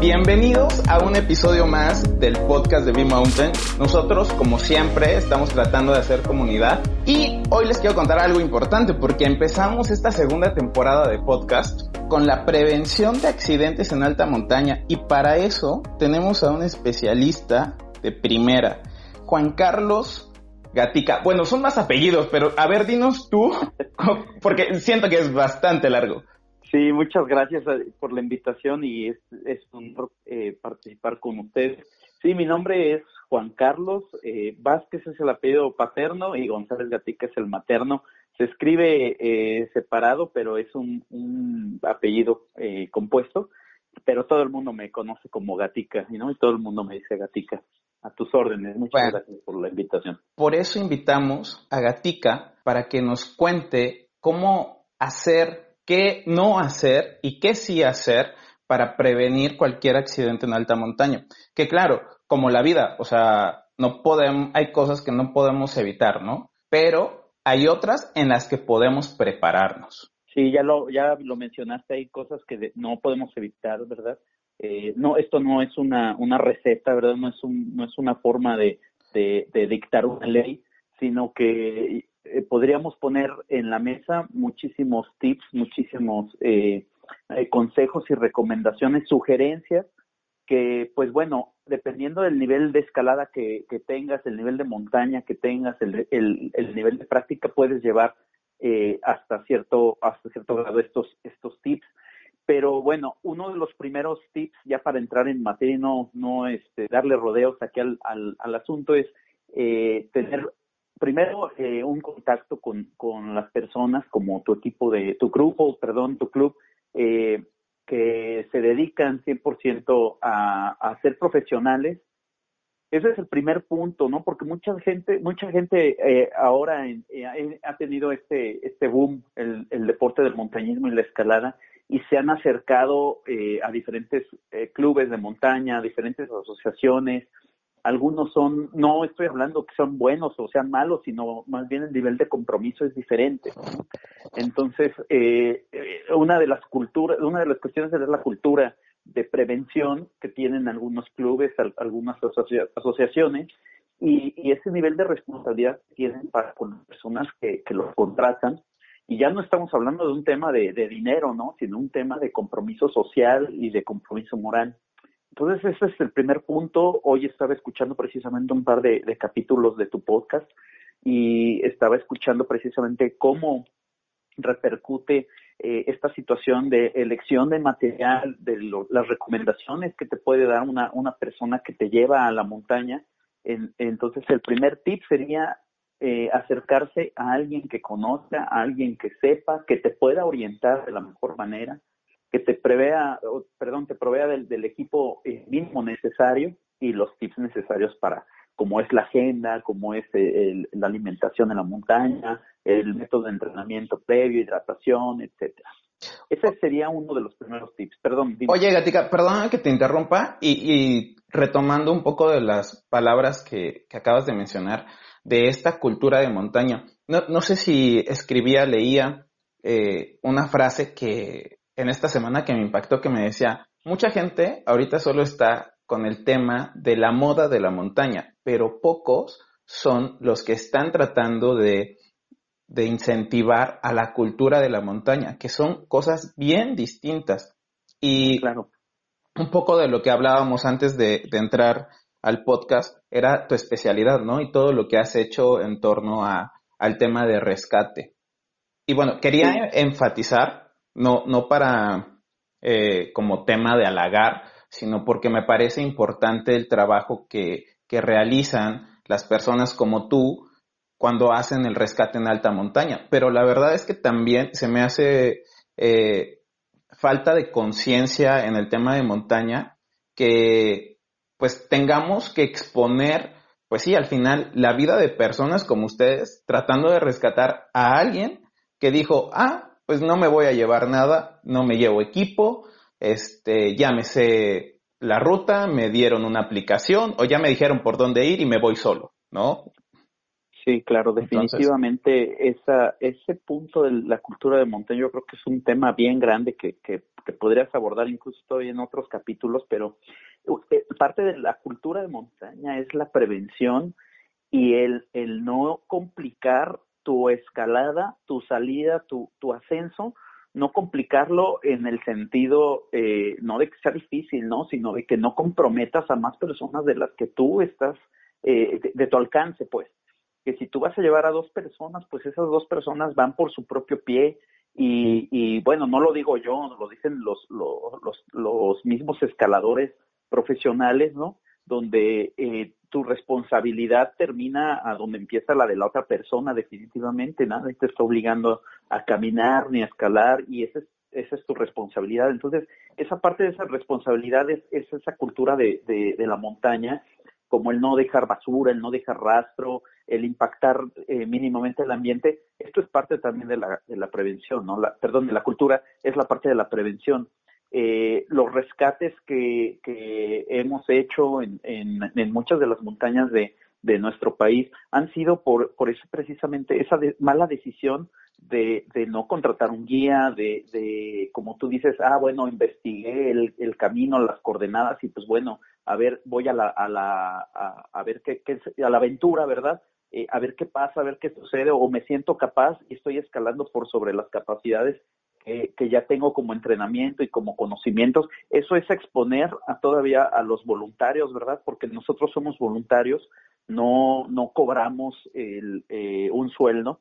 Bienvenidos a un episodio más del podcast de B-Mountain. Nosotros, como siempre, estamos tratando de hacer comunidad y hoy les quiero contar algo importante porque empezamos esta segunda temporada de podcast con la prevención de accidentes en alta montaña y para eso tenemos a un especialista de primera, Juan Carlos Gatica. Bueno, son más apellidos, pero a ver, dinos tú, porque siento que es bastante largo. Sí, muchas gracias eh, por la invitación y es, es un honor eh, participar con ustedes. Sí, mi nombre es Juan Carlos eh, Vázquez es el apellido paterno y González Gatica es el materno. Se escribe eh, separado, pero es un, un apellido eh, compuesto, pero todo el mundo me conoce como Gatica, ¿no? Y todo el mundo me dice Gatica. A tus órdenes. Muchas gracias por la invitación. Por eso invitamos a Gatica para que nos cuente cómo hacer qué no hacer y qué sí hacer para prevenir cualquier accidente en alta montaña. Que claro, como la vida, o sea, no podemos, hay cosas que no podemos evitar, ¿no? Pero hay otras en las que podemos prepararnos. Sí, ya lo, ya lo mencionaste, hay cosas que no podemos evitar, ¿verdad? Eh, no, esto no es una, una receta, ¿verdad? No es, un, no es una forma de, de, de dictar una ley, sino que eh, podríamos poner en la mesa muchísimos tips, muchísimos eh, eh, consejos y recomendaciones, sugerencias que, pues bueno, dependiendo del nivel de escalada que, que tengas, el nivel de montaña que tengas, el, el, el nivel de práctica, puedes llevar eh, hasta cierto hasta cierto grado estos estos tips. Pero bueno, uno de los primeros tips ya para entrar en materia y no no este darle rodeos aquí al, al, al asunto es eh, tener primero eh, un contacto con, con las personas como tu equipo de, tu grupo, perdón, tu club, eh, que se dedican 100% a, a ser profesionales. Ese es el primer punto, ¿no? Porque mucha gente, mucha gente eh, ahora en, eh, ha tenido este, este boom, el, el deporte del montañismo y la escalada, y se han acercado eh, a diferentes eh, clubes de montaña, a diferentes asociaciones, algunos son, no estoy hablando que son buenos o sean malos, sino más bien el nivel de compromiso es diferente. Entonces, eh, una de las culturas, una de las cuestiones es la cultura de prevención que tienen algunos clubes, algunas asocia asociaciones, y, y, ese nivel de responsabilidad que tienen para con las personas que, que los contratan. Y ya no estamos hablando de un tema de, de dinero, ¿no? Sino un tema de compromiso social y de compromiso moral. Entonces, ese es el primer punto. Hoy estaba escuchando precisamente un par de, capítulos de tu podcast y estaba escuchando precisamente cómo repercute eh, esta situación de elección de material, de lo, las recomendaciones que te puede dar una, una persona que te lleva a la montaña. En, entonces, el primer tip sería eh, acercarse a alguien que conozca, a alguien que sepa, que te pueda orientar de la mejor manera que te prevea, perdón, te provea del, equipo eh, mínimo necesario y los tips necesarios para, como es la agenda, como es el, la alimentación en la montaña, el método de entrenamiento previo, hidratación, etcétera. Ese sería uno de los primeros tips. Perdón. Dime. Oye, Gatica, perdón que te interrumpa y, y, retomando un poco de las palabras que, que acabas de mencionar de esta cultura de montaña. No, no sé si escribía, leía eh, una frase que en esta semana que me impactó, que me decía, mucha gente ahorita solo está con el tema de la moda de la montaña, pero pocos son los que están tratando de, de incentivar a la cultura de la montaña, que son cosas bien distintas. Y claro. un poco de lo que hablábamos antes de, de entrar al podcast era tu especialidad, ¿no? Y todo lo que has hecho en torno a, al tema de rescate. Y bueno, quería sí. enfatizar no, no para eh, como tema de halagar, sino porque me parece importante el trabajo que, que realizan las personas como tú cuando hacen el rescate en alta montaña. Pero la verdad es que también se me hace eh, falta de conciencia en el tema de montaña que pues tengamos que exponer, pues sí, al final la vida de personas como ustedes tratando de rescatar a alguien que dijo, ah, pues no me voy a llevar nada, no me llevo equipo, este, ya me sé la ruta, me dieron una aplicación o ya me dijeron por dónde ir y me voy solo, ¿no? Sí, claro, definitivamente esa, ese punto de la cultura de montaña yo creo que es un tema bien grande que, que, que podrías abordar incluso todavía en otros capítulos, pero eh, parte de la cultura de montaña es la prevención y el, el no complicar tu escalada, tu salida, tu, tu ascenso, no complicarlo en el sentido, eh, no de que sea difícil, ¿no? Sino de que no comprometas a más personas de las que tú estás, eh, de, tu alcance, pues. Que si tú vas a llevar a dos personas, pues esas dos personas van por su propio pie y, y bueno, no lo digo yo, lo dicen los, los, los, los mismos escaladores profesionales, ¿no? Donde eh, tu responsabilidad termina a donde empieza la de la otra persona, definitivamente, nadie te está obligando a caminar ni a escalar y esa es, esa es tu responsabilidad. Entonces, esa parte de esa responsabilidad es, esa cultura de, de, la montaña, como el no dejar basura, el no dejar rastro, el impactar eh, mínimamente el ambiente, esto es parte también de la, de la prevención, ¿no? La, perdón, de la cultura es la parte de la prevención eh, los rescates que, que hemos hecho en, en, muchas de las montañas de, de nuestro país han sido por, por eso precisamente esa mala decisión de, de no contratar un guía, de, de, como tú dices, ah, bueno, investigué el, camino, las coordenadas y pues bueno, a ver, voy a la, a la, a, a ver qué, qué, a la aventura, ¿verdad? Eh, a ver qué pasa, a ver qué sucede, o me siento capaz y estoy escalando por sobre las capacidades que, ya tengo como entrenamiento y como conocimientos, eso es exponer a todavía a los voluntarios, ¿verdad? Porque nosotros somos voluntarios, no, no cobramos el, eh, un sueldo,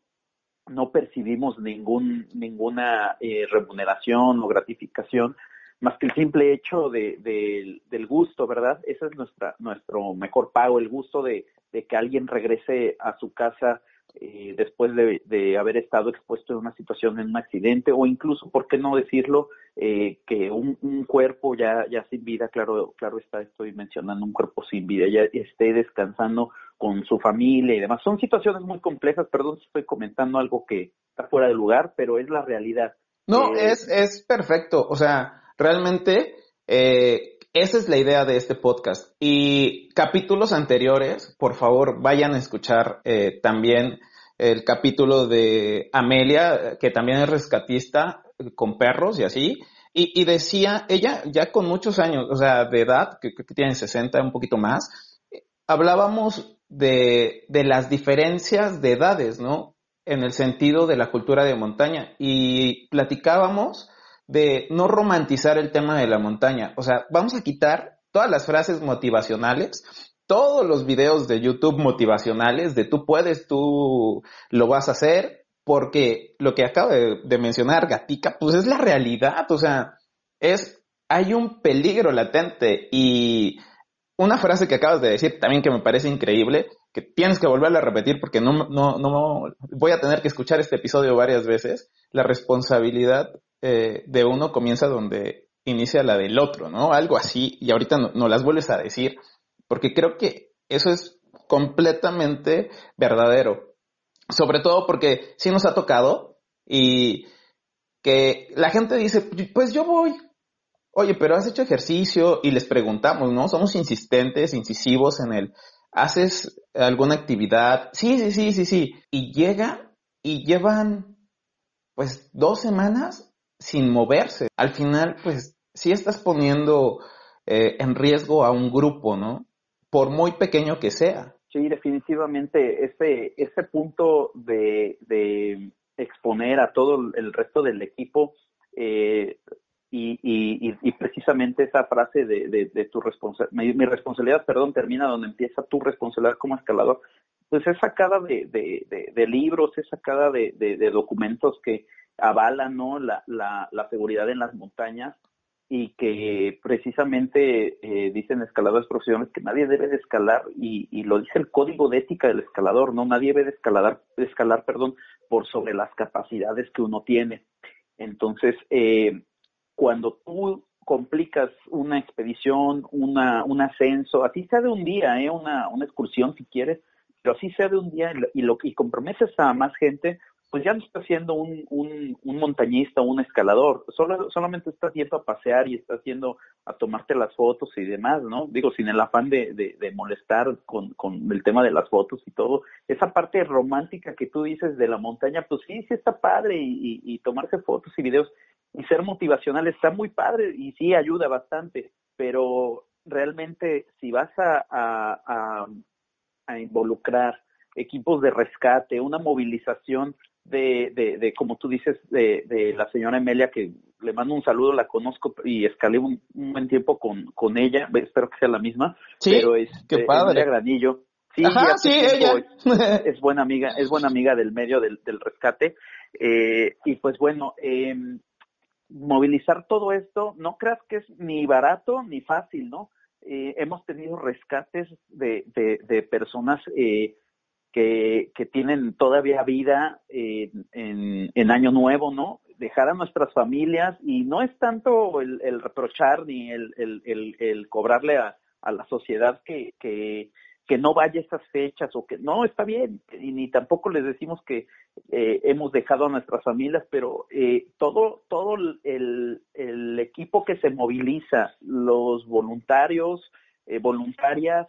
no percibimos ningún, ninguna eh, remuneración o gratificación, más que el simple hecho de, de, del gusto, ¿verdad? Ese es nuestra, nuestro mejor pago, el gusto de que alguien regrese a su casa eh, después de, haber estado expuesto en una situación, en un accidente, o incluso, ¿por qué no decirlo? Eh, que un, cuerpo ya, ya sin vida, claro, claro está, estoy mencionando un cuerpo sin vida, ya esté descansando con su familia y demás. Son situaciones muy complejas, perdón si estoy comentando algo que está fuera de lugar, pero es la realidad. No, eh, es, es perfecto, o sea, realmente eh, esa es la idea de este podcast. Y capítulos anteriores, por favor, vayan a escuchar eh, también el capítulo de Amelia, que también es rescatista con perros y así. Y, decía, ella ya con muchos años, o sea, de edad, que, que tiene 60, un poquito más, hablábamos de, de las diferencias de edades, ¿no? En el sentido de la cultura de montaña. Y platicábamos de no romantizar el tema de la montaña. O sea, vamos a quitar todas las frases motivacionales, todos los videos de YouTube motivacionales de tú puedes, tú lo vas a hacer, porque lo que acabo de, mencionar, Gatica, pues es la realidad, o sea, es, hay un peligro latente y una frase que acabas de decir también que me parece increíble, que tienes que volverla a repetir porque no, no, no voy a tener que escuchar este episodio varias veces, la responsabilidad eh, de uno comienza donde inicia la del otro, ¿no? Algo así, y ahorita no, las vuelves a decir, porque creo que eso es completamente verdadero. Sobre todo porque sí nos ha tocado y que la gente dice, pues yo voy. Oye, pero has hecho ejercicio y les preguntamos, ¿no? Somos insistentes, incisivos en el, ¿haces alguna actividad? Sí, sí, sí, sí, sí. Y llega y llevan pues dos semanas sin moverse. Al final, pues sí estás poniendo eh, en riesgo a un grupo, ¿no? Por muy pequeño que sea. Sí, definitivamente ese, ese punto de, de exponer a todo el resto del equipo eh, y, y, y, precisamente esa frase de, de, tu responsabilidad, mi, responsabilidad, perdón, termina donde empieza tu responsabilidad como escalador, pues es sacada de, de, de libros, es sacada de, de, documentos que, avala ¿no? la, la, la seguridad en las montañas y que precisamente eh, dicen escaladores profesionales que nadie debe de escalar y, y, lo dice el código de ética del escalador, no nadie debe de escalar, escalar perdón, por sobre las capacidades que uno tiene. Entonces, eh, cuando tú complicas una expedición, una, un ascenso, así sea de un día, ¿eh? una, una excursión si quieres, pero así sea de un día y, lo, y comprometes a más gente, pues ya no estás siendo un, un, un montañista un escalador, solo, solamente estás yendo a pasear y estás yendo a tomarte las fotos y demás, ¿no? Digo, sin el afán de, de, molestar con, con el tema de las fotos y todo. Esa parte romántica que tú dices de la montaña, pues sí, sí está padre y, y, tomarse fotos y videos y ser motivacional está muy padre y sí ayuda bastante, pero realmente si vas a, a involucrar equipos de rescate, una movilización de, de, de, como tú dices, de, de la señora Emelia, que le mando un saludo, la conozco y escalé un, buen tiempo con, con ella, espero que sea la misma, sí, pero es qué padre. Granillo. Sí, sí, ella. Es, buena amiga, es buena amiga del medio del, del rescate. Eh, y pues bueno, eh, movilizar todo esto, no creas que es ni barato ni fácil, ¿no? Eh, hemos tenido rescates de, de, de personas eh, que, que tienen todavía vida en, en, Año Nuevo, ¿no? Dejar a nuestras familias y no es tanto el, el reprochar ni el, el, el, cobrarle a, a la sociedad que, que, que no vaya esas fechas o que no está bien y ni tampoco les decimos que eh, hemos dejado a nuestras familias pero eh, todo todo el, el equipo que se moviliza los voluntarios eh, voluntarias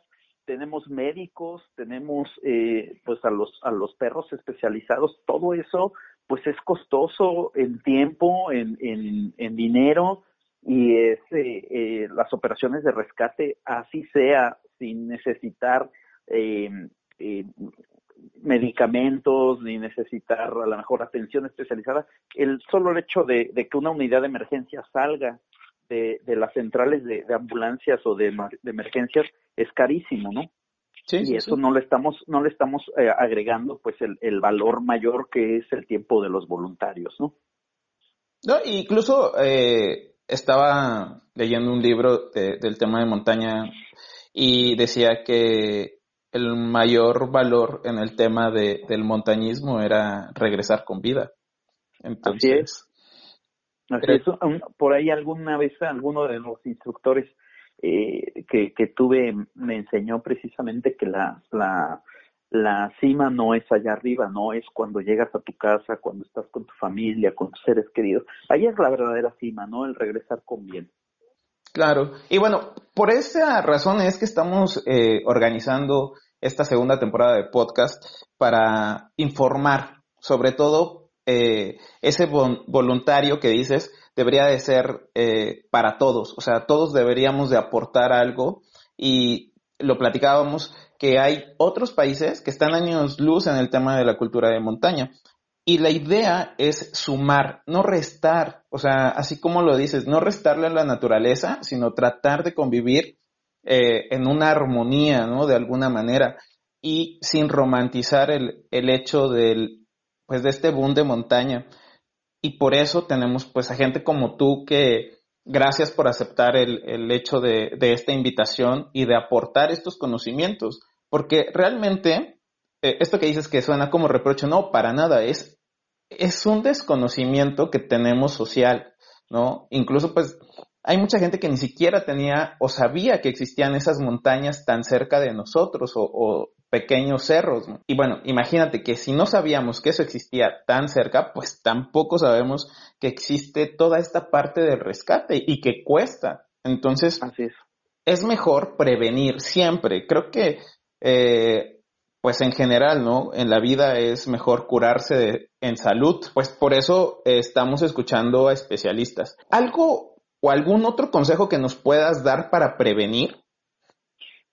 tenemos médicos, tenemos eh, pues a los a los perros especializados, todo eso pues es costoso en tiempo, en, en, en dinero y es eh, eh, las operaciones de rescate así sea sin necesitar eh, eh, medicamentos ni necesitar a lo mejor atención especializada el solo hecho de, de que una unidad de emergencia salga de, de las centrales de, de ambulancias o de, de, emergencias es carísimo, ¿no? Sí, y eso no le estamos no le estamos eh, agregando pues el, el, valor mayor que es el tiempo de los voluntarios, ¿no? No, incluso eh, estaba leyendo un libro de, del tema de montaña y decía que el mayor valor en el tema de, del montañismo era regresar con vida. Entonces, Así es. Así es. Por ahí alguna vez alguno de los instructores eh, que, que tuve me enseñó precisamente que la, la, la cima no es allá arriba, no es cuando llegas a tu casa, cuando estás con tu familia, con tus seres queridos. Ahí es la verdadera cima, ¿no? El regresar con bien. Claro. Y bueno, por esa razón es que estamos eh, organizando esta segunda temporada de podcast para informar, sobre todo eh, ese voluntario que dices, debería de ser eh, para todos, o sea, todos deberíamos de aportar algo y lo platicábamos que hay otros países que están años luz en el tema de la cultura de montaña. Y la idea es sumar, no restar, o sea, así como lo dices, no restarle a la naturaleza, sino tratar de convivir eh, en una armonía, ¿no? De alguna manera, y sin romantizar el, el hecho del, pues de este boom de montaña. Y por eso tenemos pues a gente como tú que gracias por aceptar el, el hecho de, de, esta invitación y de aportar estos conocimientos, porque realmente eh, esto que dices que suena como reproche, no, para nada, es, es un desconocimiento que tenemos social, ¿no? Incluso pues hay mucha gente que ni siquiera tenía o sabía que existían esas montañas tan cerca de nosotros o, o pequeños cerros. Y bueno, imagínate que si no sabíamos que eso existía tan cerca, pues tampoco sabemos que existe toda esta parte del rescate y que cuesta. Entonces, Así es. es mejor prevenir siempre. Creo que, eh, pues en general, ¿no? En la vida es mejor curarse de, en salud. Pues por eso eh, estamos escuchando a especialistas. ¿Algo o algún otro consejo que nos puedas dar para prevenir?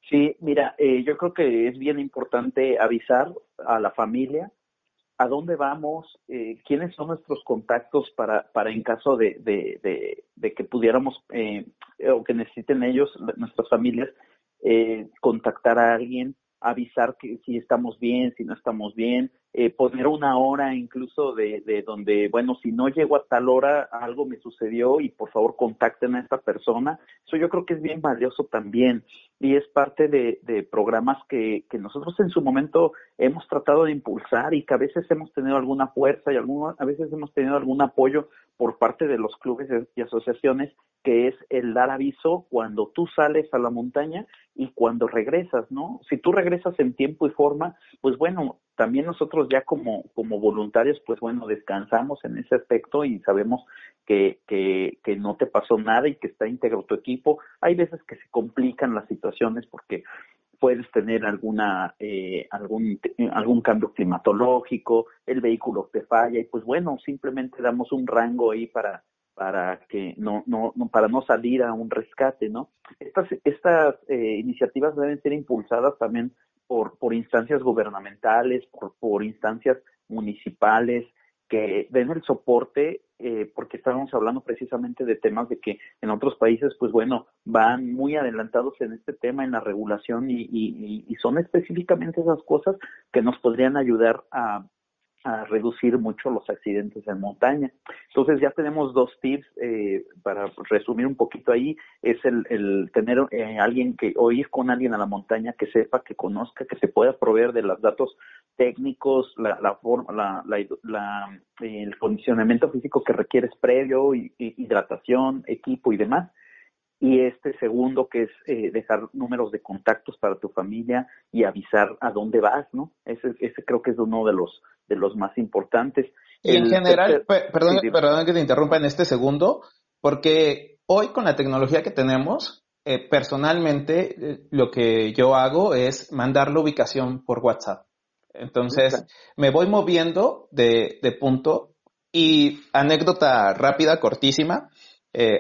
Sí, mira, eh, yo creo que es bien importante avisar a la familia a dónde vamos, eh, quiénes son nuestros contactos para, para en caso de, de, de, que pudiéramos eh, o que necesiten ellos, nuestras familias, eh, contactar a alguien, avisar que si estamos bien, si no estamos bien, eh, poner una hora incluso de, de donde, bueno, si no llego a tal hora, algo me sucedió y por favor contacten a esta persona. Eso yo creo que es bien valioso también y es parte de, de programas que, que nosotros en su momento hemos tratado de impulsar y que a veces hemos tenido alguna fuerza y alguna, a veces hemos tenido algún apoyo por parte de los clubes y asociaciones, que es el dar aviso cuando tú sales a la montaña y cuando regresas, ¿no? Si tú regresas en tiempo y forma, pues bueno, también nosotros ya como, como voluntarios, pues bueno, descansamos en ese aspecto y sabemos que, que, no te pasó nada y que está íntegro tu equipo. Hay veces que se complican las situaciones porque puedes tener alguna eh, algún algún cambio climatológico, el vehículo te falla y pues bueno, simplemente damos un rango ahí para para que no, no, no, para no salir a un rescate, ¿no? Estas, estas eh, iniciativas deben ser impulsadas también por, por instancias gubernamentales, por, por instancias municipales, que den el soporte, eh, porque estábamos hablando precisamente de temas de que en otros países, pues bueno, van muy adelantados en este tema, en la regulación, y, y, y son específicamente esas cosas que nos podrían ayudar a, a reducir mucho los accidentes en montaña. Entonces ya tenemos dos tips eh, para resumir un poquito ahí, es el, el tener eh, alguien que, o ir con alguien a la montaña que sepa, que conozca, que se pueda proveer de los datos técnicos, la, la forma, la, el condicionamiento físico que requieres previo, y, hidratación, equipo y demás y este segundo que es eh, dejar números de contactos para tu familia y avisar a dónde vas, ¿no? Ese, ese creo que es uno de los de los más importantes. Y en general, perdón, perdón que te interrumpa en este segundo, porque hoy con la tecnología que tenemos, eh, personalmente eh, lo que yo hago es mandar la ubicación por WhatsApp. Entonces, me voy moviendo de, de punto y anécdota rápida, cortísima,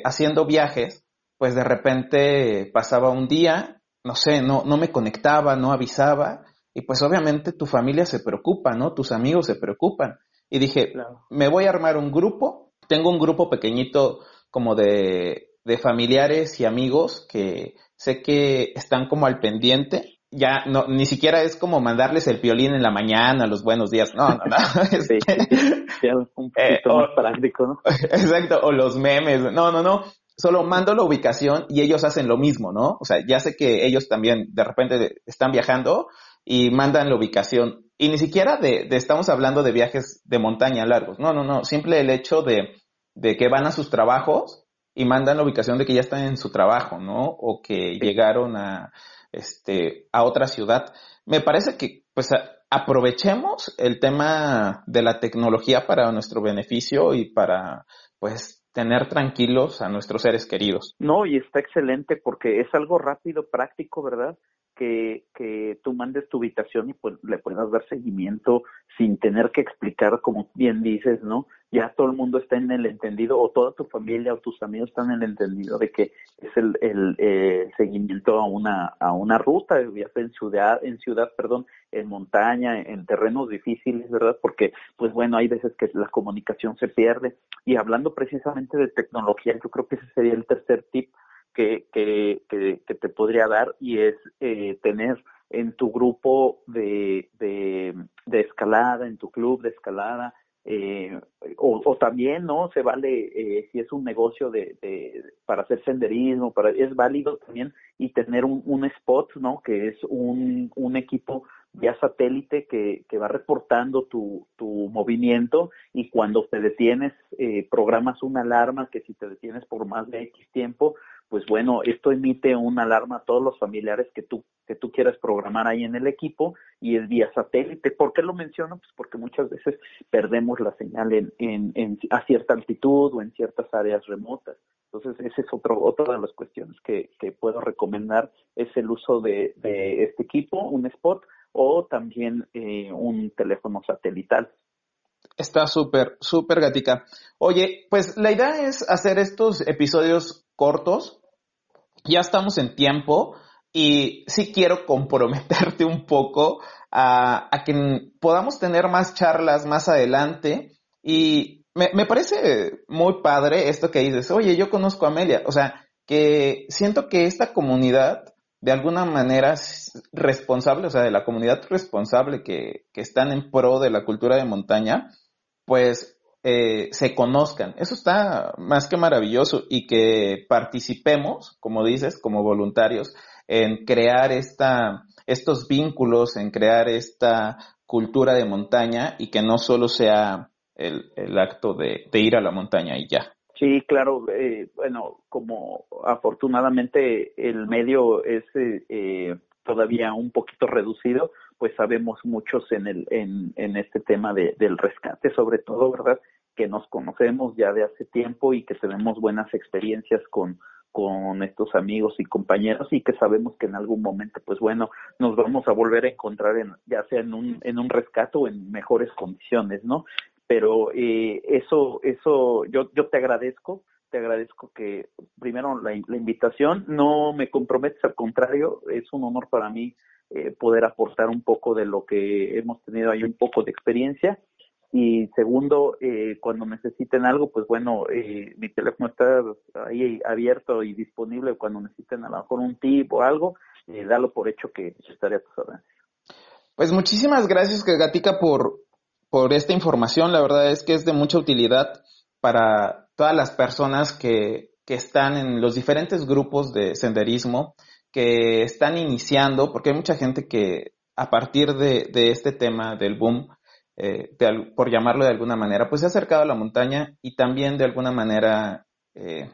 haciendo viajes, pues de repente pasaba un día, no sé, no, no me conectaba, no avisaba, y pues obviamente tu familia se preocupa, ¿no? Tus amigos se preocupan. Y dije, me voy a armar un grupo, tengo un grupo pequeñito como de, de familiares y amigos que sé que están como al pendiente, ya no, ni siquiera es como mandarles el violín en la mañana, los buenos días, no, no, no. sí, un eh, poquito más práctico, ¿no? Exacto, o los memes, no, no, no, solo mando la ubicación y ellos hacen lo mismo, ¿no? O sea, ya sé que ellos también de repente están viajando y mandan la ubicación. Y ni siquiera de, estamos hablando de viajes de montaña largos. No, no, no. Simple el hecho de, de que van a sus trabajos y mandan la ubicación de que ya están en su trabajo, ¿no? O que llegaron a, este, a otra ciudad. Me parece que, pues, aprovechemos el tema de la tecnología para nuestro beneficio y para, pues, tener tranquilos a nuestros seres queridos. No, y está excelente porque es algo rápido, práctico, ¿verdad? Que, que tú mandes tu ubicación y pues le puedas dar seguimiento sin tener que explicar, como bien dices, ¿no? Ya todo el mundo está en el entendido, o toda tu familia o tus amigos están en el entendido de que es el, el, seguimiento a una, a una ruta, ya sea en ciudad, en ciudad, perdón, en montaña, en terrenos difíciles, ¿verdad? Porque, pues bueno, hay veces que la comunicación se pierde. Y hablando precisamente de tecnología, yo creo que ese sería el tercer tip que, que, que, te podría dar y es eh, tener en tu grupo de, de, escalada, en tu club de escalada, eh, o, o, también, ¿no? Se vale, eh, si es un negocio de, de, para hacer senderismo, para, es válido también y tener un, un spot, ¿no? Que es un, un equipo ya satélite que, que va reportando tu, tu movimiento y cuando te detienes, eh, programas una alarma que si te detienes por más de X tiempo, pues bueno, esto emite una alarma a todos los familiares que tú, que tú quieras programar ahí en el equipo y es vía satélite. ¿Por qué lo menciono? Pues porque muchas veces perdemos la señal en, en, en a cierta altitud o en ciertas áreas remotas. Entonces, esa es otro, otra de las cuestiones que, que puedo recomendar, es el uso de, de este equipo, un spot, o también eh, un teléfono satelital. Está súper, súper gatica. Oye, pues la idea es hacer estos episodios cortos. Ya estamos en tiempo y sí quiero comprometerte un poco a, a que podamos tener más charlas más adelante. Y me, me parece muy padre esto que dices, oye, yo conozco a Amelia. O sea, que siento que esta comunidad de alguna manera responsable, o sea, de la comunidad responsable que, que están en pro de la cultura de montaña, pues eh, se conozcan. Eso está más que maravilloso y que participemos, como dices, como voluntarios, en crear esta, estos vínculos, en crear esta cultura de montaña y que no solo sea el, el acto de, ir a la montaña y ya. Sí, claro. Eh, bueno, como afortunadamente el medio es eh, todavía un poquito reducido, pues sabemos muchos en el en, en este tema de, del rescate, sobre todo, ¿verdad? Que nos conocemos ya de hace tiempo y que tenemos buenas experiencias con con estos amigos y compañeros y que sabemos que en algún momento, pues bueno, nos vamos a volver a encontrar en, ya sea en un, en un rescate o en mejores condiciones, ¿no? Pero eh, eso, eso, yo, yo te agradezco, te agradezco que primero la, invitación, no me comprometes, al contrario, es un honor para mí eh, poder aportar un poco de lo que hemos tenido ahí, un poco de experiencia y segundo, eh, cuando necesiten algo, pues bueno, eh, mi teléfono está ahí abierto y disponible cuando necesiten a lo mejor un tip o algo, eh, dalo por hecho que estaría a tus órdenes. Pues muchísimas gracias, Gatica, por, por esta información. La verdad es que es de mucha utilidad para todas las personas que, que están en los diferentes grupos de senderismo, que están iniciando, porque hay mucha gente que a partir de, de este tema del boom, eh, por llamarlo de alguna manera, pues se ha acercado a la montaña y también de alguna manera, eh,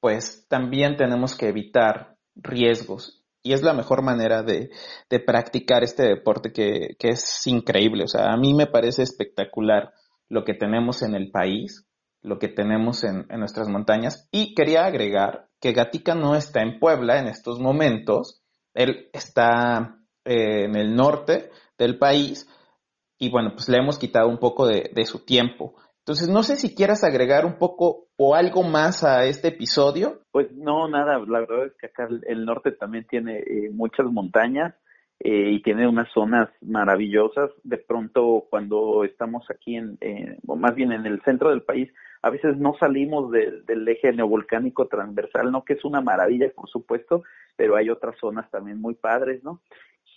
pues también tenemos que evitar riesgos. Y es la mejor manera de, de practicar este deporte que, que, es increíble. O sea, a mí me parece espectacular lo que tenemos en el país, lo que tenemos en, en nuestras montañas. Y quería agregar que Gatica no está en Puebla en estos momentos. Él está eh, en el norte del país, y bueno, pues le hemos quitado un poco de, su tiempo. Entonces, no sé si quieras agregar un poco o algo más a este episodio. Pues no, nada, la verdad es que acá el norte también tiene eh, muchas montañas eh, y tiene unas zonas maravillosas. De pronto, cuando estamos aquí, en, o más bien en el centro del país, a veces no salimos del eje neovolcánico transversal, ¿no? Que es una maravilla, por supuesto, pero hay otras zonas también muy padres, ¿no?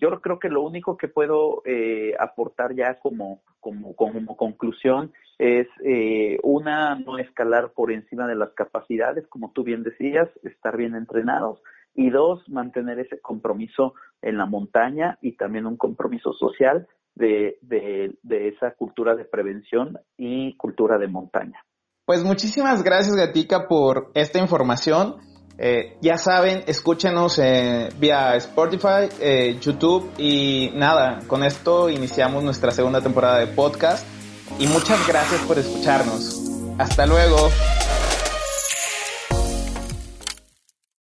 Yo creo que lo único que puedo eh, aportar ya como, como, como conclusión es eh, una, no escalar por encima de las capacidades, como tú bien decías, estar bien entrenados, y dos, mantener ese compromiso en la montaña y también un compromiso social de, de, de esa cultura de prevención y cultura de montaña. Pues muchísimas gracias, Gatica, por esta información. Eh, ya saben, escúchenos eh, vía Spotify, eh, YouTube y nada, con esto iniciamos nuestra segunda temporada de podcast y muchas gracias por escucharnos. Hasta luego.